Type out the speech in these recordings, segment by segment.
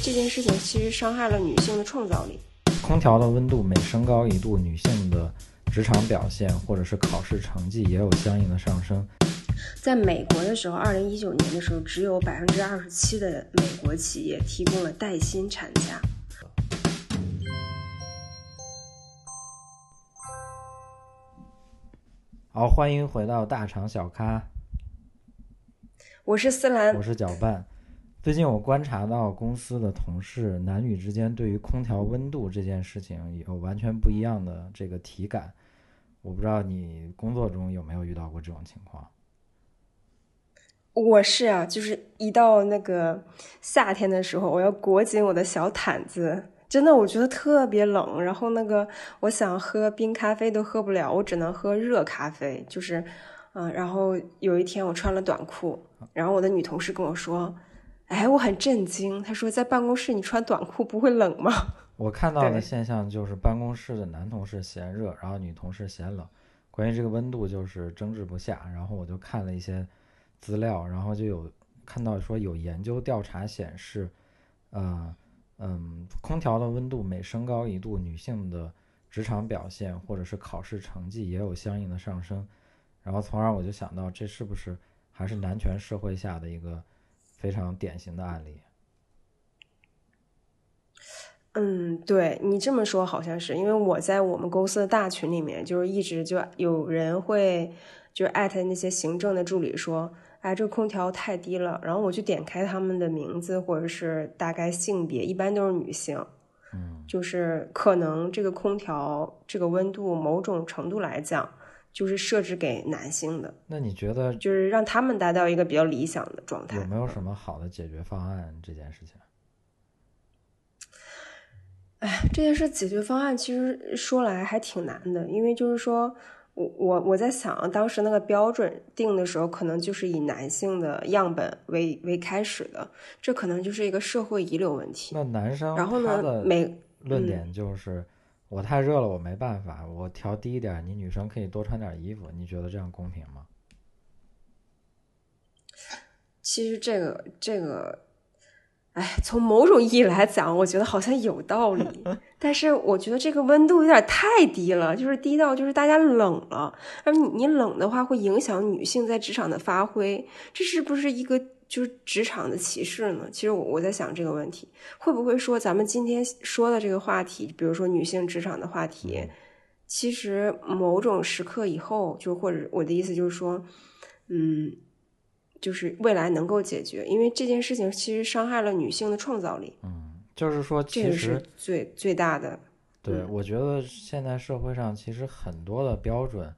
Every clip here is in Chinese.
这件事情其实伤害了女性的创造力。空调的温度每升高一度，女性的职场表现或者是考试成绩也有相应的上升。在美国的时候，二零一九年的时候，只有百分之二十七的美国企业提供了带薪产假。好，欢迎回到大厂小咖，我是思兰，我是搅拌。最近我观察到公司的同事男女之间对于空调温度这件事情有完全不一样的这个体感。我不知道你工作中有没有遇到过这种情况？我是啊，就是一到那个夏天的时候，我要裹紧我的小毯子，真的我觉得特别冷。然后那个我想喝冰咖啡都喝不了，我只能喝热咖啡。就是嗯，然后有一天我穿了短裤，然后我的女同事跟我说。哎，我很震惊。他说，在办公室你穿短裤不会冷吗？我看到的现象就是办公室的男同事嫌热，然后女同事嫌冷。关于这个温度，就是争执不下。然后我就看了一些资料，然后就有看到说有研究调查显示，呃，嗯，空调的温度每升高一度，女性的职场表现或者是考试成绩也有相应的上升。然后从而我就想到，这是不是还是男权社会下的一个？非常典型的案例。嗯，对你这么说好像是，因为我在我们公司的大群里面，就是一直就有人会就艾特那些行政的助理说，哎，这个空调太低了。然后我就点开他们的名字或者是大概性别，一般都是女性。嗯，就是可能这个空调这个温度某种程度来讲。就是设置给男性的，那你觉得就是让他们达到一个比较理想的状态？有没有什么好的解决方案？这件事情，哎，这件事解决方案其实说来还挺难的，因为就是说我我我在想，当时那个标准定的时候，可能就是以男性的样本为为开始的，这可能就是一个社会遗留问题。那男生然后呢？每论点就是。我太热了，我没办法，我调低一点，你女生可以多穿点衣服，你觉得这样公平吗？其实这个这个，哎，从某种意义来讲，我觉得好像有道理，但是我觉得这个温度有点太低了，就是低到就是大家冷了，而你你冷的话会影响女性在职场的发挥，这是不是一个？就是职场的歧视呢？其实我我在想这个问题，会不会说咱们今天说的这个话题，比如说女性职场的话题，其实某种时刻以后，就或者我的意思就是说，嗯，就是未来能够解决，因为这件事情其实伤害了女性的创造力。嗯，就是说，其实最最大的。对，我觉得现在社会上其实很多的标准，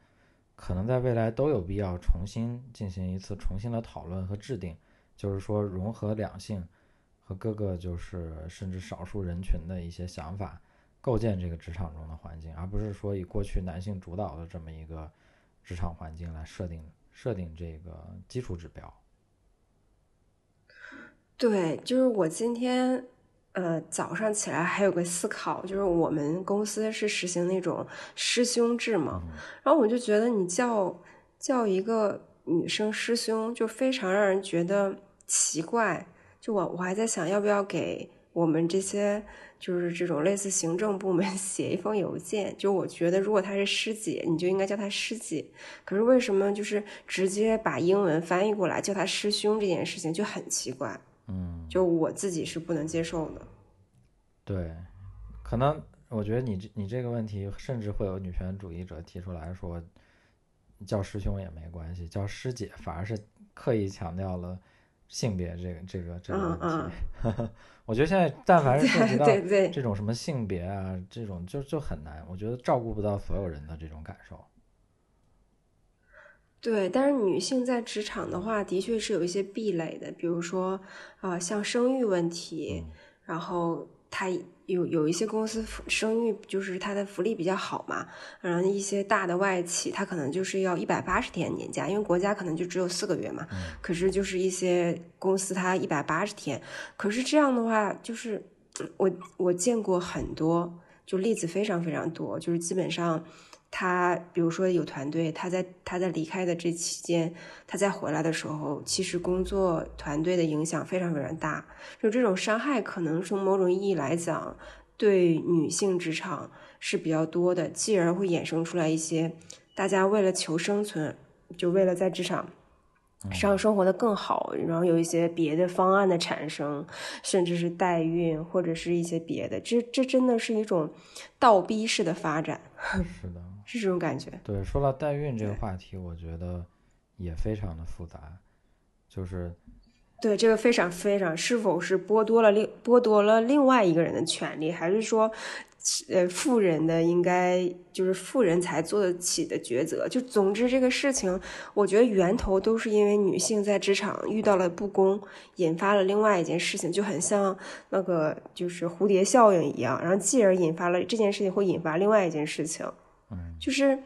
可能在未来都有必要重新进行一次重新的讨论和制定。就是说，融合两性和各个就是甚至少数人群的一些想法，构建这个职场中的环境，而不是说以过去男性主导的这么一个职场环境来设定设定这个基础指标。对，就是我今天呃早上起来还有个思考，就是我们公司是实行那种师兄制嘛，然后我就觉得你叫叫一个女生师兄，就非常让人觉得。奇怪，就我我还在想要不要给我们这些就是这种类似行政部门 写一封邮件，就我觉得如果她是师姐，你就应该叫她师姐。可是为什么就是直接把英文翻译过来叫她师兄这件事情就很奇怪？嗯，就我自己是不能接受的。对，可能我觉得你这你这个问题，甚至会有女权主义者提出来说，叫师兄也没关系，叫师姐反而是刻意强调了。性别这个这个这个问题，我觉得现在但凡是涉及到 这种什么性别啊，这种就就很难，我觉得照顾不到所有人的这种感受。对，但是女性在职场的话，的确是有一些壁垒的，比如说啊，像生育问题，然后她。有有一些公司生育就是它的福利比较好嘛，然后一些大的外企，它可能就是要一百八十天年假，因为国家可能就只有四个月嘛。可是就是一些公司它一百八十天，可是这样的话，就是我我见过很多，就例子非常非常多，就是基本上他比如说有团队，他在他在离开的这期间，他再回来的时候，其实工作团队的影响非常非常大。就这种伤害，可能从某种意义来讲，对女性职场是比较多的，继而会衍生出来一些大家为了求生存，就为了在职场。上生活的更好，然后有一些别的方案的产生，甚至是代孕或者是一些别的，这这真的是一种倒逼式的发展。是的，是这种感觉。对，说到代孕这个话题，我觉得也非常的复杂，就是对这个非常非常，是否是剥夺了另剥夺了另外一个人的权利，还是说？呃，富人的应该就是富人才做得起的抉择。就总之这个事情，我觉得源头都是因为女性在职场遇到了不公，引发了另外一件事情，就很像那个就是蝴蝶效应一样，然后继而引发了这件事情会引发另外一件事情。嗯，就是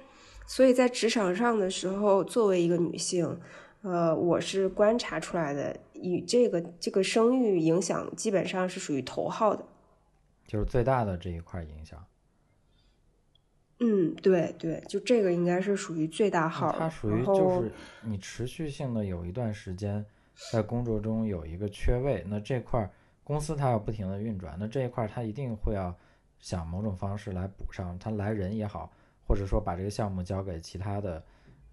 所以在职场上的时候，作为一个女性，呃，我是观察出来的，以这个这个生育影响基本上是属于头号的。就是最大的这一块影响。嗯，对对，就这个应该是属于最大号。它属于就是你持续性的有一段时间在工作中有一个缺位，那这块公司它要不停的运转，那这一块它一定会要想某种方式来补上，它来人也好，或者说把这个项目交给其他的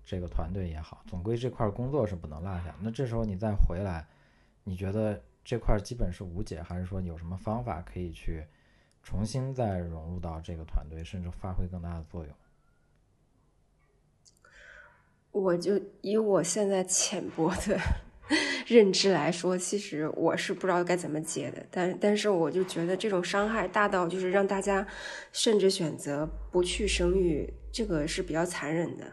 这个团队也好，总归这块工作是不能落下。那这时候你再回来，你觉得这块基本是无解，还是说有什么方法可以去？重新再融入到这个团队，甚至发挥更大的作用。我就以我现在浅薄的认知来说，其实我是不知道该怎么解的。但但是我就觉得这种伤害大到就是让大家甚至选择不去生育，这个是比较残忍的。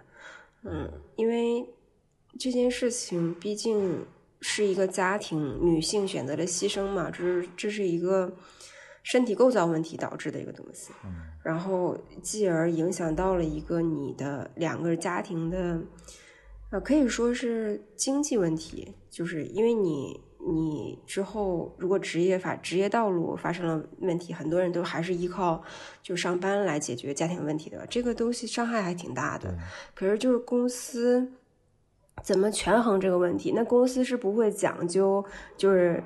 嗯，因为这件事情毕竟是一个家庭女性选择的牺牲嘛，这是这是一个。身体构造问题导致的一个东西，然后继而影响到了一个你的两个家庭的，呃，可以说是经济问题，就是因为你你之后如果职业发职业道路发生了问题，很多人都还是依靠就上班来解决家庭问题的，这个东西伤害还挺大的。可是就是公司怎么权衡这个问题？那公司是不会讲究，就是。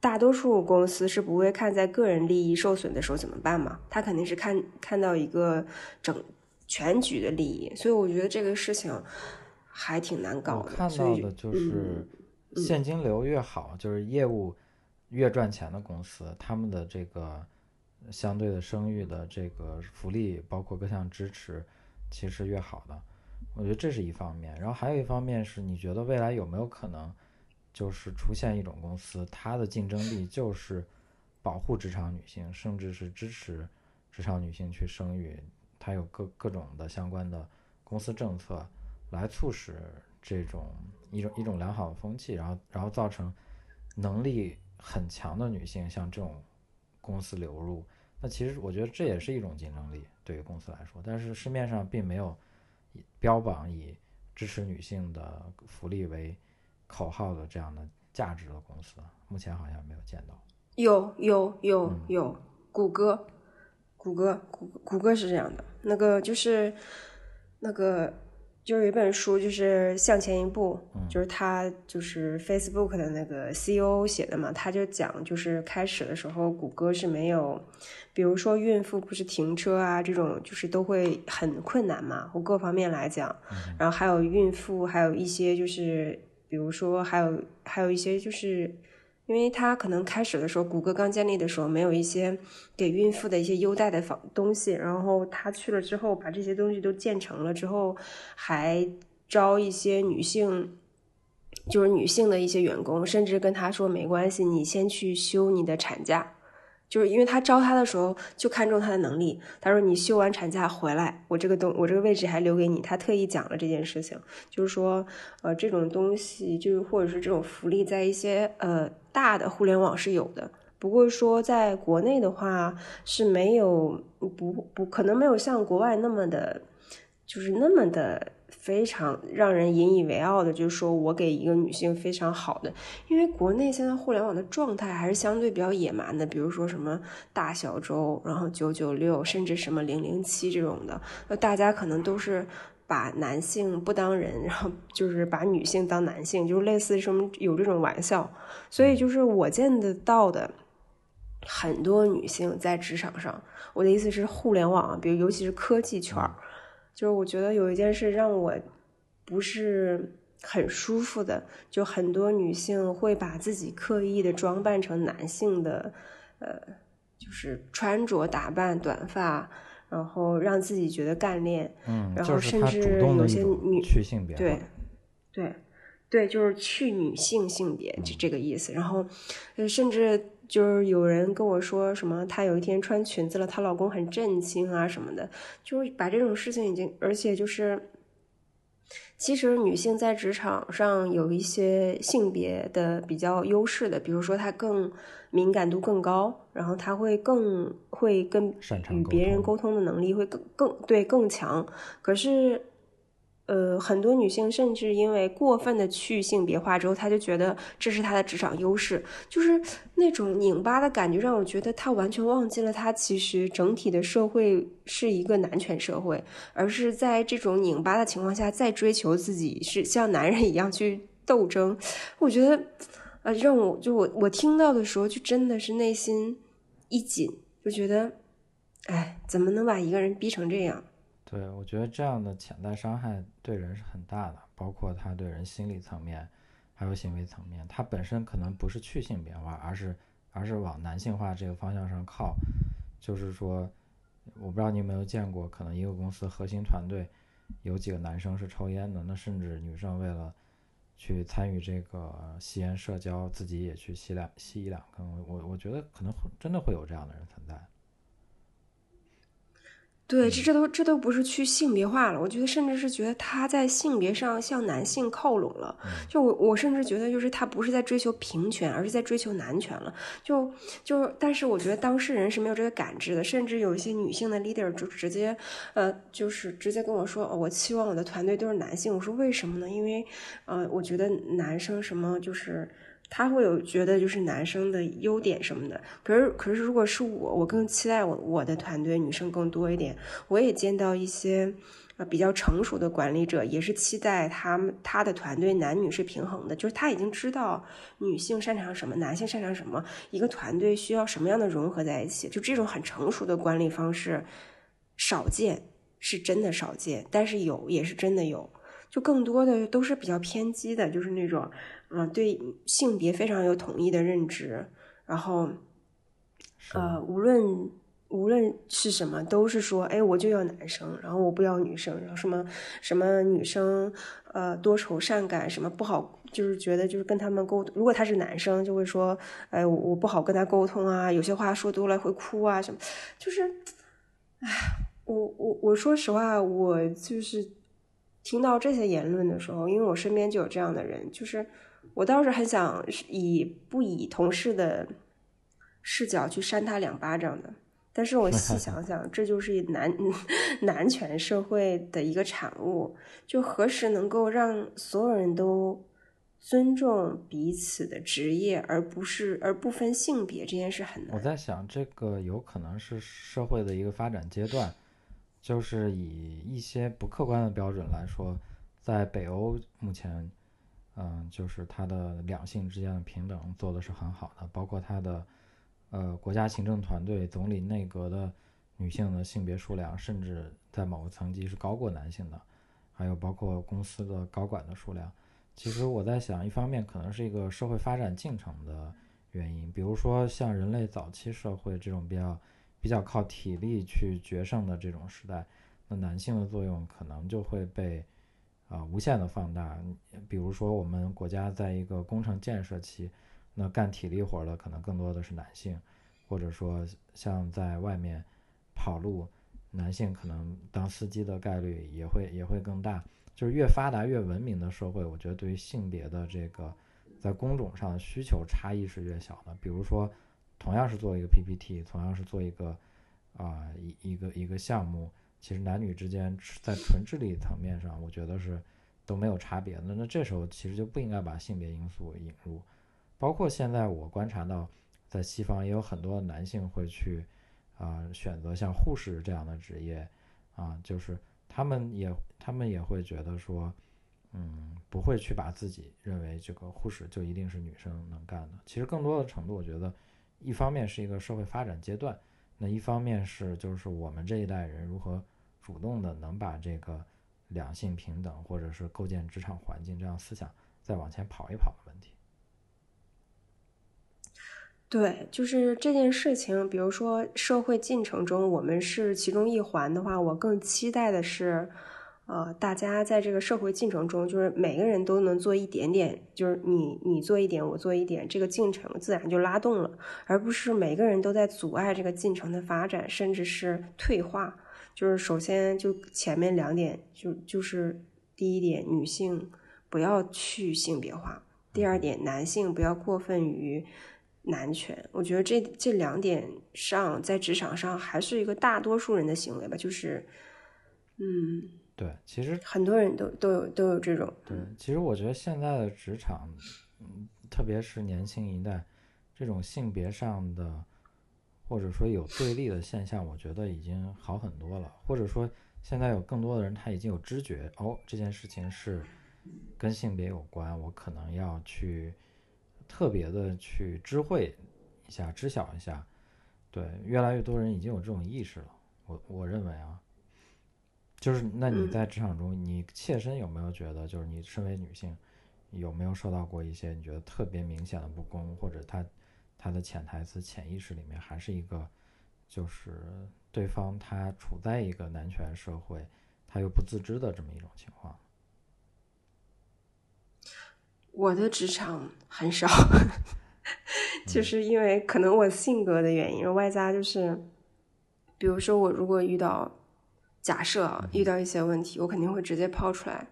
大多数公司是不会看在个人利益受损的时候怎么办嘛？他肯定是看看到一个整全局的利益，所以我觉得这个事情还挺难搞的。看到的就是现金流越好，就是业务越赚钱的公司，他们的这个相对的声誉的这个福利，包括各项支持，其实越好的。我觉得这是一方面，然后还有一方面是你觉得未来有没有可能？就是出现一种公司，它的竞争力就是保护职场女性，甚至是支持职场女性去生育。它有各各种的相关的公司政策来促使这种一种一种良好的风气，然后然后造成能力很强的女性向这种公司流入。那其实我觉得这也是一种竞争力对于公司来说，但是市面上并没有标榜以支持女性的福利为。口号的这样的价值的公司，目前好像没有见到。有有有有，谷歌，谷歌，谷谷歌是这样的。那个就是那个，就有一本书，就是向前一步，就是他就是 Facebook 的那个 CEO 写的嘛。他就讲，就是开始的时候，谷歌是没有，比如说孕妇不是停车啊这种，就是都会很困难嘛，或各方面来讲。然后还有孕妇，还有一些就是。比如说，还有还有一些，就是因为他可能开始的时候，谷歌刚建立的时候，没有一些给孕妇的一些优待的方东西。然后他去了之后，把这些东西都建成了之后，还招一些女性，就是女性的一些员工，甚至跟他说没关系，你先去休你的产假。就是因为他招他的时候就看中他的能力，他说你休完产假回来，我这个东我这个位置还留给你。他特意讲了这件事情，就是说，呃，这种东西就是或者是这种福利，在一些呃大的互联网是有的，不过说在国内的话是没有，不不可能没有像国外那么的，就是那么的。非常让人引以为傲的，就是说我给一个女性非常好的，因为国内现在互联网的状态还是相对比较野蛮的，比如说什么大小周，然后九九六，甚至什么零零七这种的，那大家可能都是把男性不当人，然后就是把女性当男性，就是类似什么有这种玩笑，所以就是我见得到的很多女性在职场上，我的意思是互联网，比如尤其是科技圈儿。就是我觉得有一件事让我不是很舒服的，就很多女性会把自己刻意的装扮成男性的，呃，就是穿着打扮、短发，然后让自己觉得干练，嗯，然后甚至有有些女去性别，对，对，对，就是去女性性别就这个意思，然后甚至。就是有人跟我说什么，她有一天穿裙子了，她老公很震惊啊什么的，就是把这种事情已经，而且就是，其实女性在职场上有一些性别的比较优势的，比如说她更敏感度更高，然后他会更会跟与别人沟通的能力会更更对更强，可是。呃，很多女性甚至因为过分的去性别化之后，她就觉得这是她的职场优势，就是那种拧巴的感觉，让我觉得她完全忘记了，她其实整体的社会是一个男权社会，而是在这种拧巴的情况下，再追求自己是像男人一样去斗争。我觉得，呃，让我就我我听到的时候，就真的是内心一紧，就觉得，哎，怎么能把一个人逼成这样？对，我觉得这样的潜在伤害对人是很大的，包括他对人心理层面，还有行为层面。他本身可能不是去性别化，而是而是往男性化这个方向上靠。就是说，我不知道你有没有见过，可能一个公司核心团队有几个男生是抽烟的，那甚至女生为了去参与这个吸烟社交，自己也去吸两吸一两根。我我觉得可能会真的会有这样的人存在。对，这这都这都不是去性别化了，我觉得甚至是觉得他在性别上向男性靠拢了。就我我甚至觉得，就是他不是在追求平权，而是在追求男权了。就就，但是我觉得当事人是没有这个感知的，甚至有一些女性的 leader 就直接，呃，就是直接跟我说，我期望我的团队都是男性。我说为什么呢？因为，呃，我觉得男生什么就是。他会有觉得就是男生的优点什么的，可是可是如果是我，我更期待我我的团队女生更多一点。我也见到一些呃比较成熟的管理者，也是期待他们他的团队男女是平衡的，就是他已经知道女性擅长什么，男性擅长什么，一个团队需要什么样的融合在一起。就这种很成熟的管理方式少见，是真的少见，但是有也是真的有。就更多的都是比较偏激的，就是那种。嗯，对性别非常有统一的认知，然后，呃，无论无论是什么，都是说，哎，我就要男生，然后我不要女生，然后什么什么女生，呃，多愁善感，什么不好，就是觉得就是跟他们沟通，如果他是男生，就会说，哎，我我不好跟他沟通啊，有些话说多了会哭啊，什么，就是，哎，我我我说实话，我就是听到这些言论的时候，因为我身边就有这样的人，就是。我倒是很想以不以同事的视角去扇他两巴掌的，但是我细 想想，这就是男 男权社会的一个产物。就何时能够让所有人都尊重彼此的职业，而不是而不分性别这件事很难。我在想，这个有可能是社会的一个发展阶段，就是以一些不客观的标准来说，在北欧目前。嗯，就是他的两性之间的平等做的是很好的，包括他的呃国家行政团队、总理内阁的女性的性别数量，甚至在某个层级是高过男性的，还有包括公司的高管的数量。其实我在想，一方面可能是一个社会发展进程的原因，比如说像人类早期社会这种比较比较靠体力去决胜的这种时代，那男性的作用可能就会被。啊，无限的放大。比如说，我们国家在一个工程建设期，那干体力活的可能更多的是男性，或者说像在外面跑路，男性可能当司机的概率也会也会更大。就是越发达越文明的社会，我觉得对于性别的这个在工种上需求差异是越小的。比如说，同样是做一个 PPT，同样是做一个啊一一个一个项目，其实男女之间在纯智力层面上，我觉得是都没有差别的。那这时候其实就不应该把性别因素引入。包括现在我观察到，在西方也有很多男性会去啊选择像护士这样的职业啊，就是他们也他们也会觉得说，嗯，不会去把自己认为这个护士就一定是女生能干的。其实更多的程度，我觉得一方面是一个社会发展阶段。那一方面是就是我们这一代人如何主动的能把这个两性平等或者是构建职场环境这样思想再往前跑一跑的问题。对，就是这件事情，比如说社会进程中我们是其中一环的话，我更期待的是。呃，大家在这个社会进程中，就是每个人都能做一点点，就是你你做一点，我做一点，这个进程自然就拉动了，而不是每个人都在阻碍这个进程的发展，甚至是退化。就是首先就前面两点，就就是第一点，女性不要去性别化；第二点，男性不要过分于男权。我觉得这这两点上，在职场上还是一个大多数人的行为吧，就是嗯。对，其实很多人都都有都有这种。对，其实我觉得现在的职场，嗯，特别是年轻一代，这种性别上的或者说有对立的现象，我觉得已经好很多了。或者说，现在有更多的人他已经有知觉，哦，这件事情是跟性别有关，我可能要去特别的去知会一下、知晓一下。对，越来越多人已经有这种意识了。我我认为啊。就是那你在职场中，你切身有没有觉得，就是你身为女性，有没有受到过一些你觉得特别明显的不公，或者他他的潜台词、潜意识里面还是一个，就是对方他处在一个男权社会，他又不自知的这么一种情况？我的职场很少，就是因为可能我性格的原因，外加就是，比如说我如果遇到。假设啊，遇到一些问题，我肯定会直接抛出来。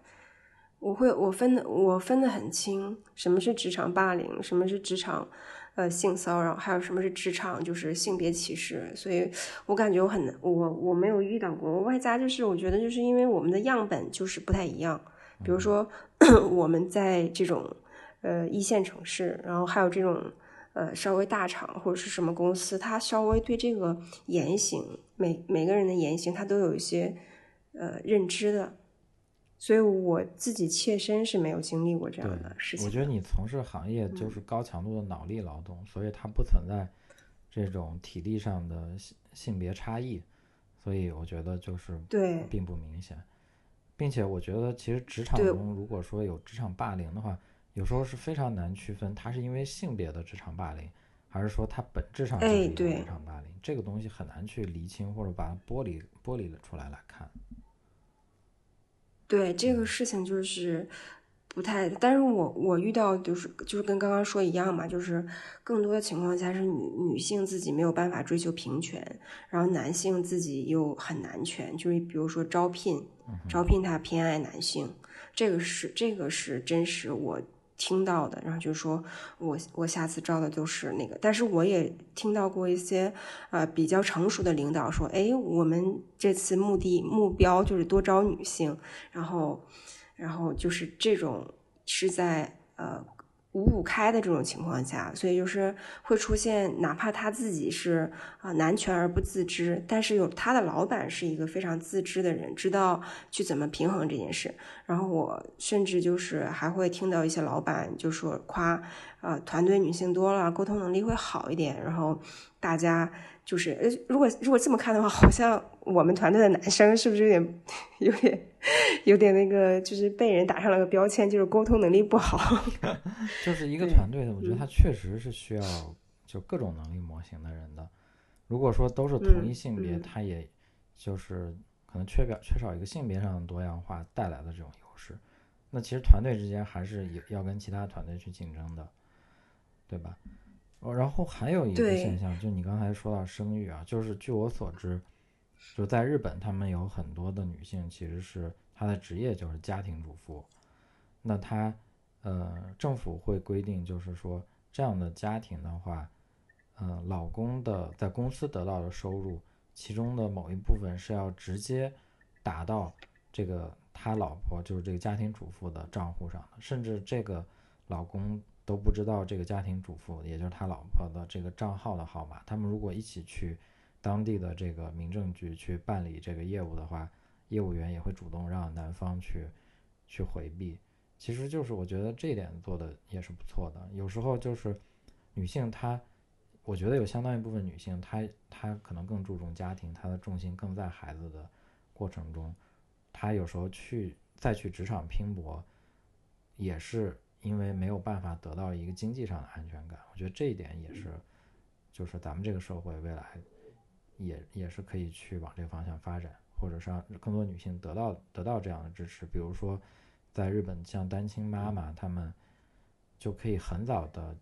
我会，我分的，我分得很清，什么是职场霸凌，什么是职场呃性骚扰，还有什么是职场就是性别歧视。所以我感觉我很，我我没有遇到过。外加就是我觉得就是因为我们的样本就是不太一样。比如说 我们在这种呃一线城市，然后还有这种。呃，稍微大厂或者是什么公司，他稍微对这个言行，每每个人的言行，他都有一些呃认知的，所以我自己切身是没有经历过这样的事情。我觉得你从事行业就是高强度的脑力劳动，所以它不存在这种体力上的性性别差异，所以我觉得就是对并不明显，并且我觉得其实职场中如果说有职场霸凌的话。有时候是非常难区分，它是因为性别的职场霸凌，还是说它本质上就是一个职场霸凌？这个东西很难去厘清或者把它剥离剥离了出来来看。对这个事情就是不太，但是我我遇到就是就是跟刚刚说一样嘛，就是更多的情况下是女女性自己没有办法追求平权，然后男性自己又很男权，就是比如说招聘，招聘他偏爱男性，这个是这个是真实我。听到的，然后就说我我下次招的就是那个，但是我也听到过一些呃比较成熟的领导说，哎，我们这次目的目标就是多招女性，然后然后就是这种是在呃。五五开的这种情况下，所以就是会出现，哪怕他自己是啊男权而不自知，但是有他的老板是一个非常自知的人，知道去怎么平衡这件事。然后我甚至就是还会听到一些老板就说夸，啊团队女性多了，沟通能力会好一点。然后大家就是呃如果如果这么看的话，好像我们团队的男生是不是有点有点？有点那个，就是被人打上了个标签，就是沟通能力不好。就是一个团队的，我觉得他确实是需要就各种能力模型的人的。如果说都是同一性别，他也就是可能缺表缺少一个性别上的多样化带来的这种优势。那其实团队之间还是要跟其他团队去竞争的，对吧？哦，然后还有一个现象，就你刚才说到生育啊，就是据我所知。就在日本，他们有很多的女性其实是她的职业就是家庭主妇。那她，呃，政府会规定，就是说这样的家庭的话，呃，老公的在公司得到的收入其中的某一部分是要直接打到这个他老婆，就是这个家庭主妇的账户上的，甚至这个老公都不知道这个家庭主妇，也就是他老婆的这个账号的号码。他们如果一起去当地的这个民政局去办理这个业务的话，业务员也会主动让男方去去回避。其实就是我觉得这一点做的也是不错的。有时候就是女性她。我觉得有相当一部分女性，她她可能更注重家庭，她的重心更在孩子的过程中，她有时候去再去职场拼搏，也是因为没有办法得到一个经济上的安全感。我觉得这一点也是，就是咱们这个社会未来也也是可以去往这个方向发展，或者是让更多女性得到得到这样的支持。比如说，在日本，像单亲妈妈，她们就可以很早的。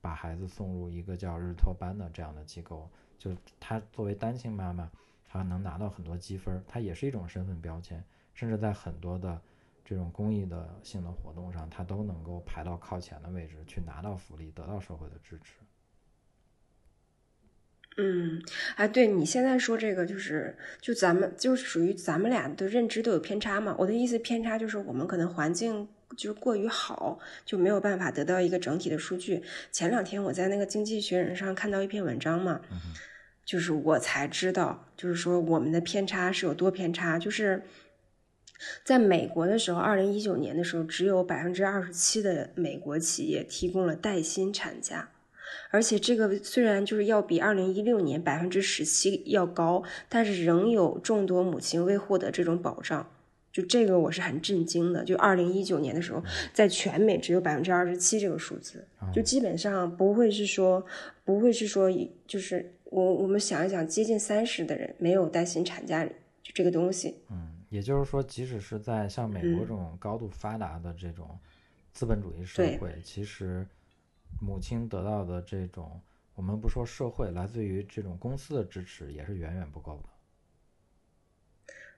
把孩子送入一个叫日托班的这样的机构，就她作为单亲妈妈，她能拿到很多积分，她也是一种身份标签，甚至在很多的这种公益的性的活动上，它都能够排到靠前的位置，去拿到福利，得到社会的支持。嗯，哎，对你现在说这个，就是就咱们就是属于咱们俩的认知都有偏差嘛。我的意思偏差就是我们可能环境。就是过于好，就没有办法得到一个整体的数据。前两天我在那个经济学人上看到一篇文章嘛，就是我才知道，就是说我们的偏差是有多偏差。就是在美国的时候，二零一九年的时候，只有百分之二十七的美国企业提供了带薪产假，而且这个虽然就是要比二零一六年百分之十七要高，但是仍有众多母亲未获得这种保障。就这个我是很震惊的，就二零一九年的时候，在全美只有百分之二十七这个数字，就基本上不会是说，不会是说，就是我我们想一想，接近三十的人没有带薪产假，就这个东西。嗯，也就是说，即使是在像美国这种高度发达的这种资本主义社会，其实母亲得到的这种，我们不说社会来自于这种公司的支持，也是远远不够的。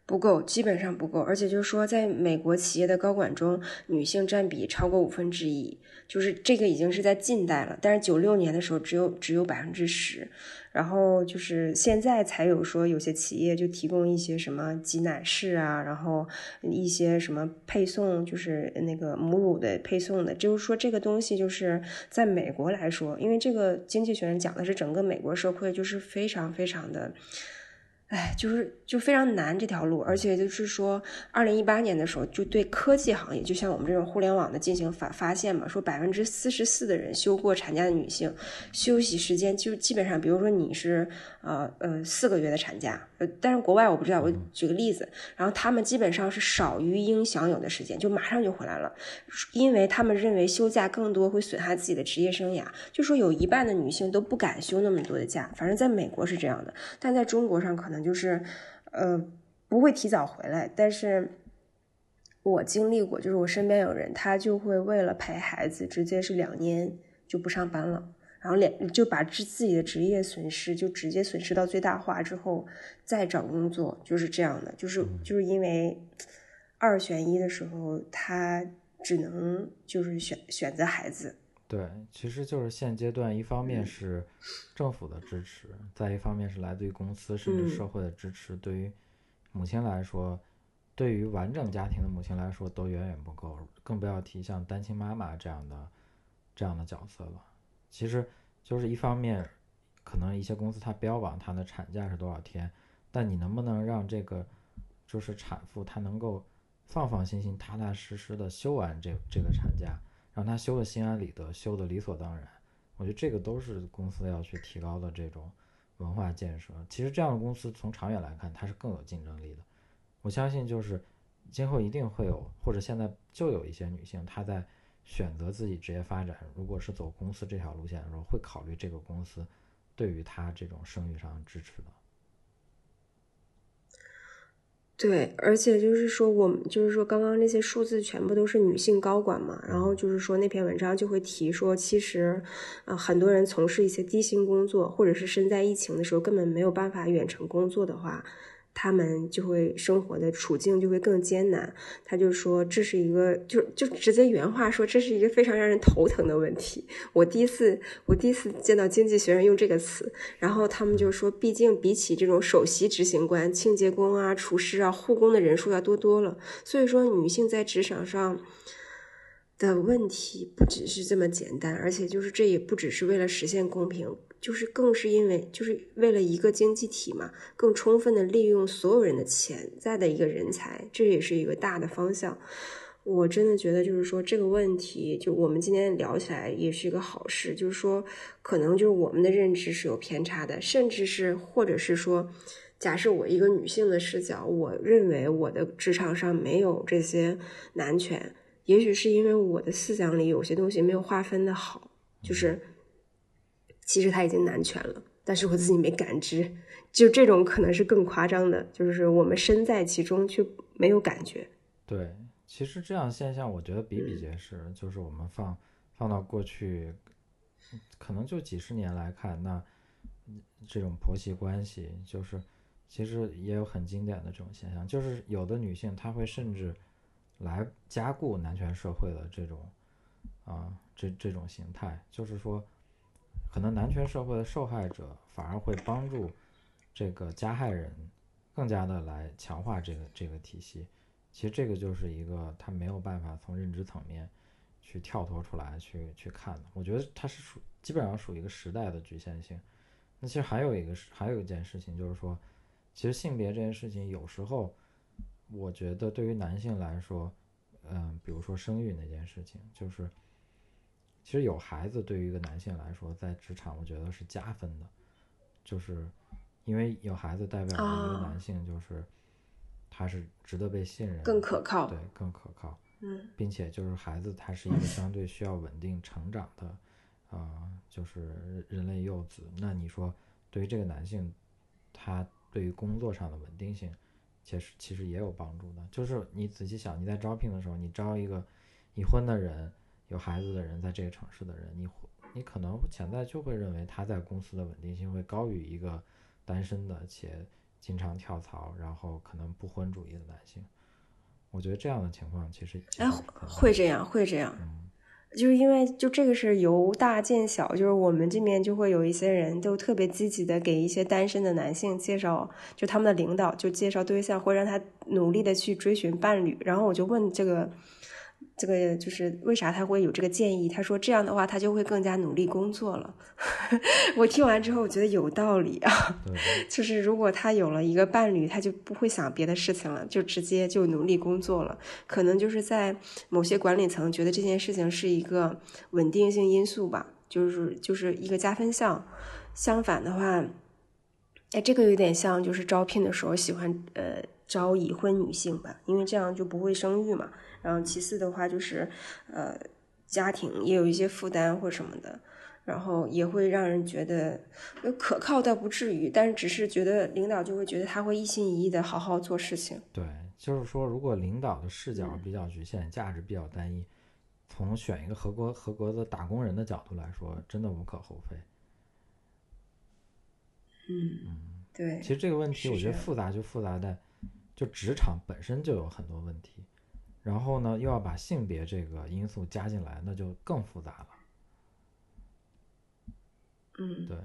不够，基本上不够，而且就是说，在美国企业的高管中，女性占比超过五分之一，就是这个已经是在近代了。但是九六年的时候，只有只有百分之十，然后就是现在才有说有些企业就提供一些什么挤奶室啊，然后一些什么配送，就是那个母乳的配送的，就是说这个东西就是在美国来说，因为这个经济学人讲的是整个美国社会就是非常非常的。哎，就是就非常难这条路，而且就是说，二零一八年的时候，就对科技行业，就像我们这种互联网的进行发发现嘛，说百分之四十四的人休过产假的女性，休息时间就基本上，比如说你是呃呃四个月的产假，呃，但是国外我不知道，我举个例子，然后他们基本上是少于应享有的时间，就马上就回来了，因为他们认为休假更多会损害自己的职业生涯，就说有一半的女性都不敢休那么多的假，反正在美国是这样的，但在中国上可能。就是，呃，不会提早回来。但是，我经历过，就是我身边有人，他就会为了陪孩子，直接是两年就不上班了，然后两就把自自己的职业损失就直接损失到最大化之后再找工作，就是这样的。就是就是因为二选一的时候，他只能就是选选择孩子。对，其实就是现阶段，一方面是政府的支持，再一方面是来自于公司甚至社会的支持。对于母亲来说，对于完整家庭的母亲来说，都远远不够，更不要提像单亲妈妈这样的这样的角色了。其实就是一方面，可能一些公司它标榜它的产假是多少天，但你能不能让这个就是产妇她能够放放心心、踏踏实实的休完这这个产假？让他修的心安理得，修的理所当然，我觉得这个都是公司要去提高的这种文化建设。其实这样的公司从长远来看，它是更有竞争力的。我相信，就是今后一定会有，或者现在就有一些女性，她在选择自己职业发展，如果是走公司这条路线的时候，会考虑这个公司对于她这种生育上支持的。对，而且就是说，我们就是说，刚刚那些数字全部都是女性高管嘛，然后就是说，那篇文章就会提说，其实，啊，很多人从事一些低薪工作，或者是身在疫情的时候根本没有办法远程工作的话，他们就会生活的处境就会更艰难。他就说这是一个，就就直接原话说这是一个非常让人头疼的问题。我第一次我第一次见到经济学人用这个词，然后他们就说，毕竟比起这种首席执行官、清洁工啊、厨师啊、护工的人数要多多了。所以说，女性在职场上。的问题不只是这么简单，而且就是这也不只是为了实现公平，就是更是因为就是为了一个经济体嘛，更充分的利用所有人的潜在的一个人才，这也是一个大的方向。我真的觉得就是说这个问题，就我们今天聊起来也是一个好事，就是说可能就是我们的认知是有偏差的，甚至是或者是说，假设我一个女性的视角，我认为我的职场上没有这些男权。也许是因为我的思想里有些东西没有划分的好，就是其实他已经男权了，但是我自己没感知，就这种可能是更夸张的，就是我们身在其中却没有感觉。对，其实这样现象我觉得比比皆是，就是我们放放到过去，可能就几十年来看，那这种婆媳关系，就是其实也有很经典的这种现象，就是有的女性她会甚至。来加固男权社会的这种，啊，这这种形态，就是说，可能男权社会的受害者反而会帮助这个加害人更加的来强化这个这个体系。其实这个就是一个他没有办法从认知层面去跳脱出来去去看的。我觉得它是属基本上属于一个时代的局限性。那其实还有一个是还有一件事情就是说，其实性别这件事情有时候。我觉得对于男性来说，嗯，比如说生育那件事情，就是其实有孩子对于一个男性来说，在职场我觉得是加分的，就是因为有孩子代表一个男性就是他是值得被信任、更可靠，对，更可靠，嗯，并且就是孩子他是一个相对需要稳定成长的，啊，就是人类幼子。那你说对于这个男性，他对于工作上的稳定性？其实其实也有帮助的，就是你仔细想，你在招聘的时候，你招一个已婚的人、有孩子的人，在这个城市的人，你你可能潜在就会认为他在公司的稳定性会高于一个单身的且经常跳槽，然后可能不婚主义的男性。我觉得这样的情况其实哎会这样会这样。就是因为就这个是由大见小，就是我们这边就会有一些人都特别积极的给一些单身的男性介绍，就他们的领导就介绍对象，会让他努力的去追寻伴侣。然后我就问这个。这个就是为啥他会有这个建议？他说这样的话，他就会更加努力工作了。我听完之后，我觉得有道理啊。就是如果他有了一个伴侣，他就不会想别的事情了，就直接就努力工作了。可能就是在某些管理层觉得这件事情是一个稳定性因素吧，就是就是一个加分项。相反的话，哎，这个有点像就是招聘的时候喜欢呃招已婚女性吧，因为这样就不会生育嘛。然后其次的话就是，呃，家庭也有一些负担或什么的，然后也会让人觉得可靠倒不至于，但是只是觉得领导就会觉得他会一心一意的好好做事情。对，就是说如果领导的视角比较局限，价值比较单一，从选一个合格合格的打工人的角度来说，真的无可厚非。嗯，对。其实这个问题我觉得复杂就复杂在，就职场本身就有很多问题。然后呢，又要把性别这个因素加进来，那就更复杂了。嗯，对。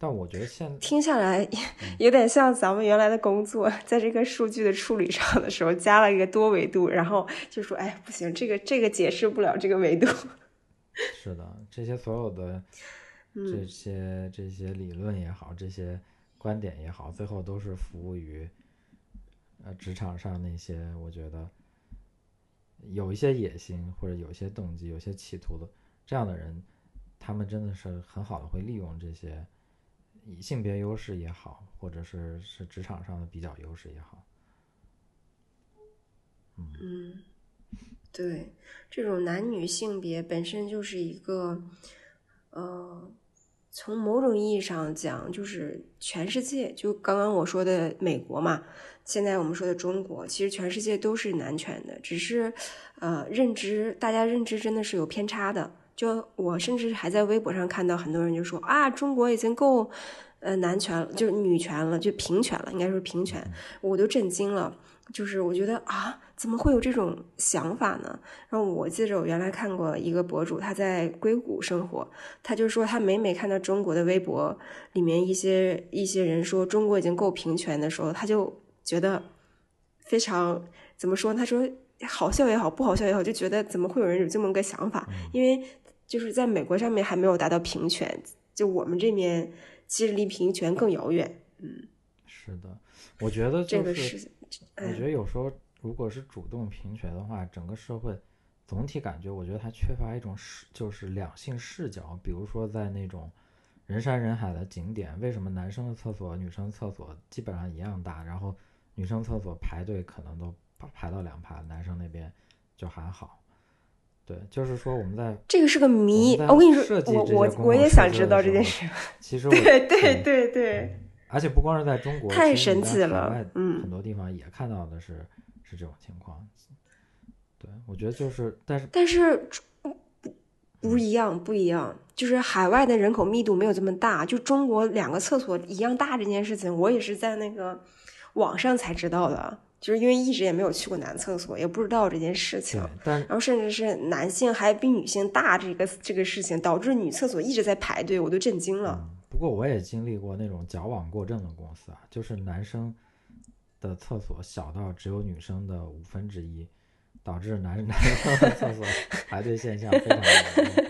但我觉得现听下来有点像咱们原来的工作，在这个数据的处理上的时候加了一个多维度，然后就说：“哎，不行，这个这个解释不了这个维度。”是的，这些所有的 这些这些理论也好，这些观点也好，最后都是服务于呃职场上那些我觉得。有一些野心或者有一些动机、有些企图的这样的人，他们真的是很好的会利用这些性别优势也好，或者是是职场上的比较优势也好。嗯，对，这种男女性别本身就是一个，呃，从某种意义上讲，就是全世界，就刚刚我说的美国嘛。现在我们说的中国，其实全世界都是男权的，只是，呃，认知大家认知真的是有偏差的。就我甚至还在微博上看到很多人就说啊，中国已经够，呃男权了，就是女权了，就平权了，应该说平权，我都震惊了。就是我觉得啊，怎么会有这种想法呢？然后我记着我原来看过一个博主，他在硅谷生活，他就说他每每看到中国的微博里面一些一些人说中国已经够平权的时候，他就觉得非常怎么说？他说好笑也好，不好笑也好，就觉得怎么会有人有这么个想法？因为就是在美国上面还没有达到平权，就我们这边其实离平权更遥远。嗯，是的，我觉得这个是。我觉得有时候，如果是主动平权的话，整个社会总体感觉，我觉得它缺乏一种视，就是两性视角。比如说，在那种人山人海的景点，为什么男生的厕所、女生厕所基本上一样大？然后女生厕所排队可能都排到两排，男生那边就还好。对，就是说我们在这个是个谜。我跟你说，我我我也想知道这件事。其实，对对对对。而且不光是在中国，太神奇了。嗯，很多地方也看到的是是这种情况。对，我觉得就是，但是但是不不一样，不一样。就是海外的人口密度没有这么大，就中国两个厕所一样大这件事情，我也是在那个网上才知道的。就是因为一直也没有去过男厕所，也不知道这件事情。但然后甚至是男性还比女性大这个这个事情，导致女厕所一直在排队，我都震惊了。不过我也经历过那种矫枉过正的公司啊，就是男生的厕所小到只有女生的五分之一，导致男 男生厕所排队现象非常严重。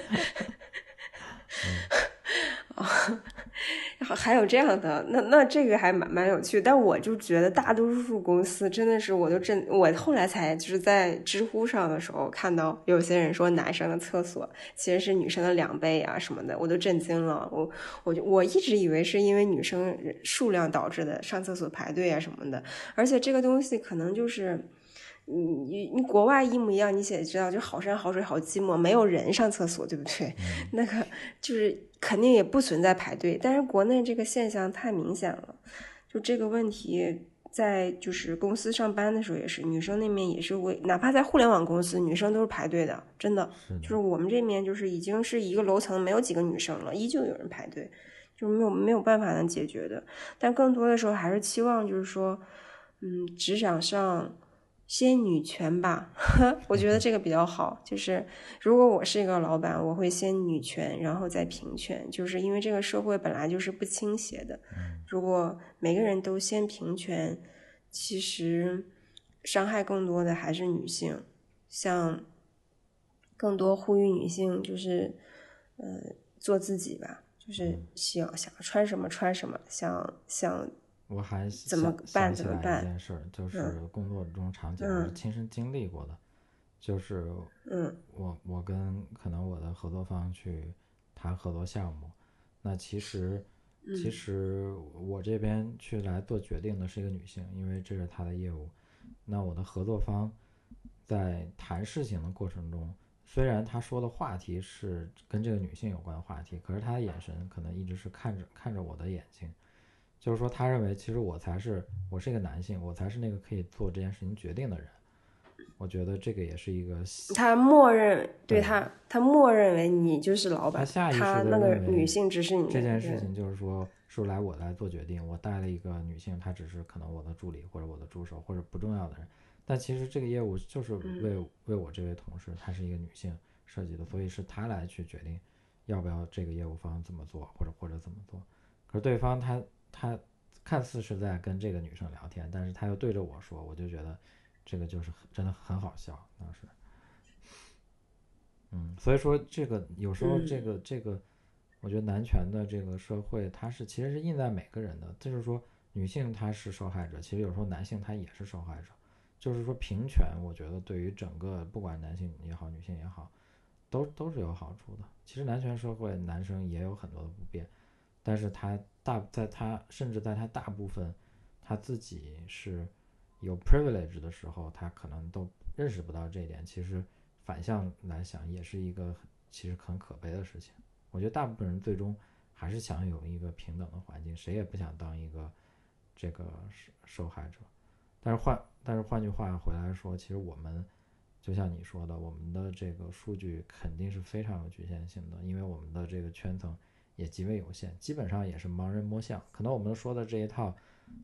还有这样的，那那这个还蛮蛮有趣，但我就觉得大多数公司真的是，我都真，我后来才就是在知乎上的时候看到有些人说男生的厕所其实是女生的两倍啊什么的，我都震惊了。我我就我一直以为是因为女生数量导致的上厕所排队啊什么的，而且这个东西可能就是。你你你国外一模一样，你写知道就好山好水好寂寞，没有人上厕所，对不对？那个就是肯定也不存在排队，但是国内这个现象太明显了。就这个问题，在就是公司上班的时候也是，女生那面也是会，哪怕在互联网公司，女生都是排队的，真的。就是我们这面就是已经是一个楼层没有几个女生了，依旧有人排队，就没有没有办法能解决的。但更多的时候还是期望就是说，嗯，职场上。先女权吧，我觉得这个比较好。就是如果我是一个老板，我会先女权，然后再平权。就是因为这个社会本来就是不倾斜的。如果每个人都先平权，其实伤害更多的还是女性。像更多呼吁女性，就是呃做自己吧，就是想想穿什么穿什么，想想。我还怎么办？怎么办？一件事儿就是工作中场景，我是亲身经历过的，就是嗯，我我跟可能我的合作方去谈合作项目，那其实其实我这边去来做决定的是一个女性，因为这是她的业务。那我的合作方在谈事情的过程中，虽然他说的话题是跟这个女性有关的话题，可是他的眼神可能一直是看着看着我的眼睛。就是说，他认为其实我才是我是一个男性，我才是那个可以做这件事情决定的人。我觉得这个也是一个他默认对他，他默认为你就是老板，他下意识的那个女性只是你这件事情，就是说是来我来做决定。我带了一个女性，她只是可能我的助理或者我的助手或者不重要的人，但其实这个业务就是为为我这位同事，她是一个女性设计的，所以是她来去决定要不要这个业务方怎么做或者或者怎么做。可是对方他。他看似是在跟这个女生聊天，但是他又对着我说，我就觉得这个就是真的很好笑。当时，嗯，所以说这个有时候这个这个，我觉得男权的这个社会，它是其实是印在每个人的，就是说女性她是受害者，其实有时候男性他也是受害者。就是说平权，我觉得对于整个不管男性也好，女性也好，都都是有好处的。其实男权社会男生也有很多的不便，但是他。大在他甚至在他大部分他自己是有 privilege 的时候，他可能都认识不到这一点。其实反向来想，也是一个其实很可悲的事情。我觉得大部分人最终还是想有一个平等的环境，谁也不想当一个这个受受害者。但是换但是换句话回来说，其实我们就像你说的，我们的这个数据肯定是非常有局限性的，因为我们的这个圈层。也极为有限，基本上也是盲人摸象。可能我们说的这一套，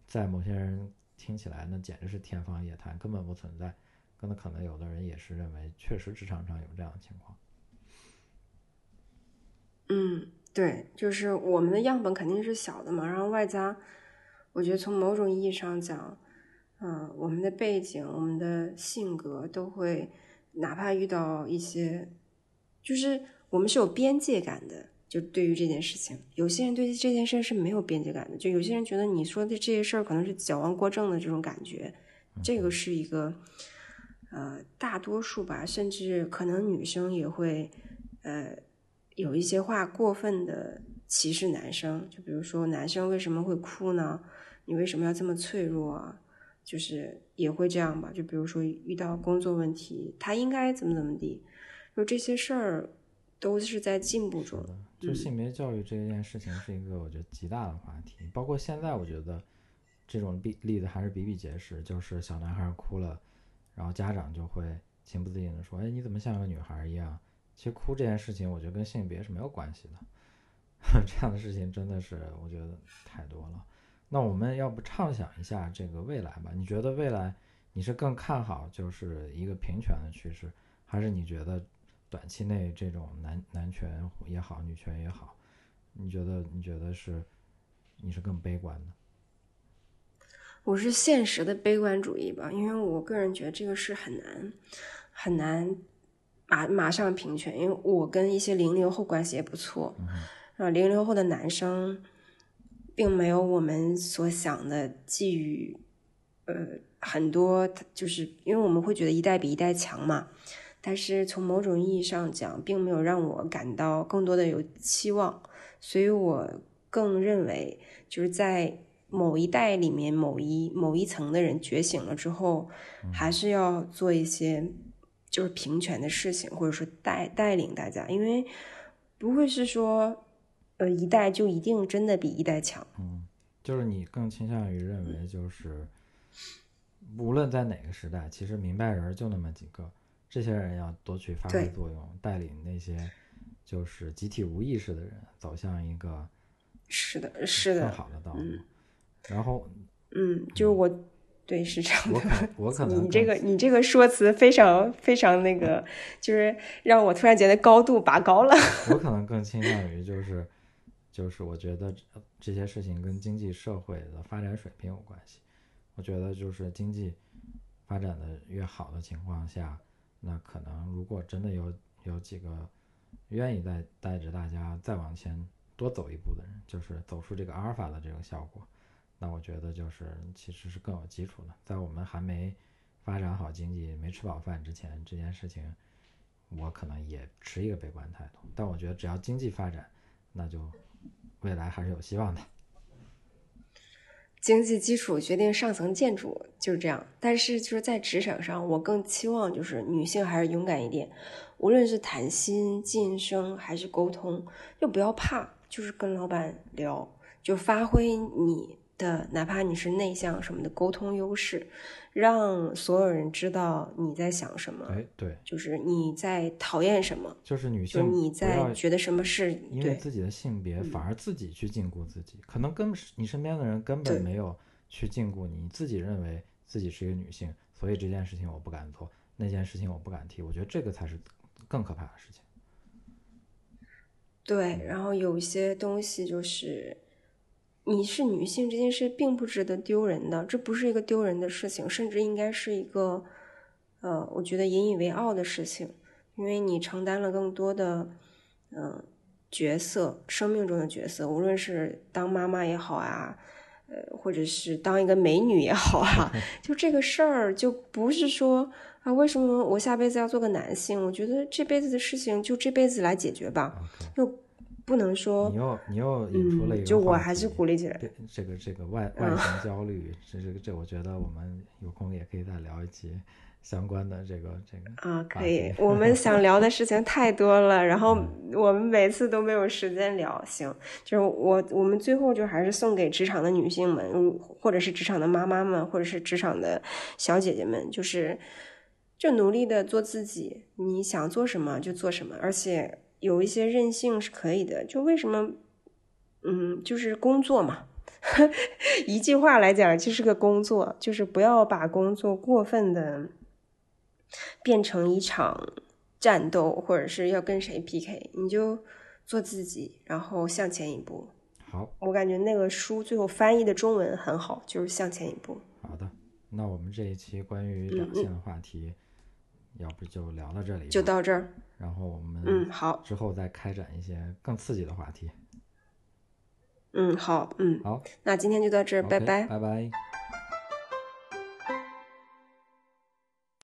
在某些人听起来那简直是天方夜谭，根本不存在。可能可能有的人也是认为，确实职场上有这样的情况。嗯，对，就是我们的样本肯定是小的嘛，然后外加，我觉得从某种意义上讲，嗯，我们的背景、我们的性格都会，哪怕遇到一些，就是我们是有边界感的。就对于这件事情，有些人对这件事是没有边界感的，就有些人觉得你说的这些事儿可能是矫枉过正的这种感觉，这个是一个，呃，大多数吧，甚至可能女生也会，呃。有一些话过分的歧视男生，就比如说男生为什么会哭呢？你为什么要这么脆弱啊？就是也会这样吧。就比如说遇到工作问题，他应该怎么怎么地，就这些事儿都是在进步中。就性别教育这件事情是一个我觉得极大的话题，包括现在我觉得这种例例子还是比比皆是。就是小男孩哭了，然后家长就会情不自禁的说：“哎，你怎么像个女孩一样？”其实哭这件事情，我觉得跟性别是没有关系的。这样的事情真的是我觉得太多了。那我们要不畅想一下这个未来吧？你觉得未来你是更看好就是一个平权的趋势，还是你觉得短期内这种男男权也好，女权也好，你觉得你觉得是你是更悲观的？我是现实的悲观主义吧，因为我个人觉得这个是很难很难。马马上平权，因为我跟一些零零后关系也不错，啊，零零后的男生并没有我们所想的寄予，呃，很多，就是因为我们会觉得一代比一代强嘛，但是从某种意义上讲，并没有让我感到更多的有期望，所以我更认为，就是在某一代里面，某一某一层的人觉醒了之后，还是要做一些。就是平权的事情，或者说带带领大家，因为不会是说，呃，一代就一定真的比一代强。嗯，就是你更倾向于认为，就是无论在哪个时代，其实明白人就那么几个，这些人要多去发挥作用，带领那些就是集体无意识的人走向一个是的，是的更好的道路。然后，嗯，就是我。对，是这样的。我可 能你这个你这个说辞非常非常那个，就是让我突然觉得高度拔高了。我可能更倾向于就是，就是我觉得这些事情跟经济社会的发展水平有关系。我觉得就是经济发展的越好的情况下，那可能如果真的有有几个愿意带带着大家再往前多走一步的人，就是走出这个阿尔法的这个效果。那我觉得就是其实是更有基础的，在我们还没发展好经济、没吃饱饭之前，这件事情我可能也持一个悲观态度。但我觉得只要经济发展，那就未来还是有希望的。经济基础决定上层建筑，就是这样。但是就是在职场上，我更期望就是女性还是勇敢一点，无论是谈心、晋升还是沟通，就不要怕，就是跟老板聊，就发挥你。的，哪怕你是内向什么的沟通优势，让所有人知道你在想什么。哎，对，就是你在讨厌什么，就是女性，你在觉得什么是因为自己的性别，反而自己去禁锢自己，可能跟你身边的人根本没有去禁锢你，自己认为自己是一个女性，所以这件事情我不敢做，那件事情我不敢提。我觉得这个才是更可怕的事情。对，然后有一些东西就是。你是女性这件事并不值得丢人的，这不是一个丢人的事情，甚至应该是一个，呃，我觉得引以为傲的事情，因为你承担了更多的，嗯，角色，生命中的角色，无论是当妈妈也好啊，呃，或者是当一个美女也好啊，就这个事儿就不是说啊，为什么我下辈子要做个男性？我觉得这辈子的事情就这辈子来解决吧，就。不能说你又你又引出了一个，就我还是鼓励起来。这个这个外外形焦虑，这这个这，我觉得我们有空也可以再聊一期相关的这个这个啊，可以。我们 想聊的事情太多了，然后我们每次都没有时间聊。行，就是我我们最后就还是送给职场的女性们，或者是职场的妈妈们，或者是职场的小姐姐们，就是就努力的做自己，你想做什么就做什么，而且。有一些任性是可以的，就为什么嗯，就是工作嘛，一句话来讲就是个工作，就是不要把工作过分的变成一场战斗，或者是要跟谁 PK，你就做自己，然后向前一步。好，我感觉那个书最后翻译的中文很好，就是向前一步。好的，那我们这一期关于两性的话题，要不就聊到这里吧，就到这儿。然后我们嗯，好，之后再开展一些更刺激的话题。嗯，好，嗯，好，那今天就到这儿，拜拜。拜拜。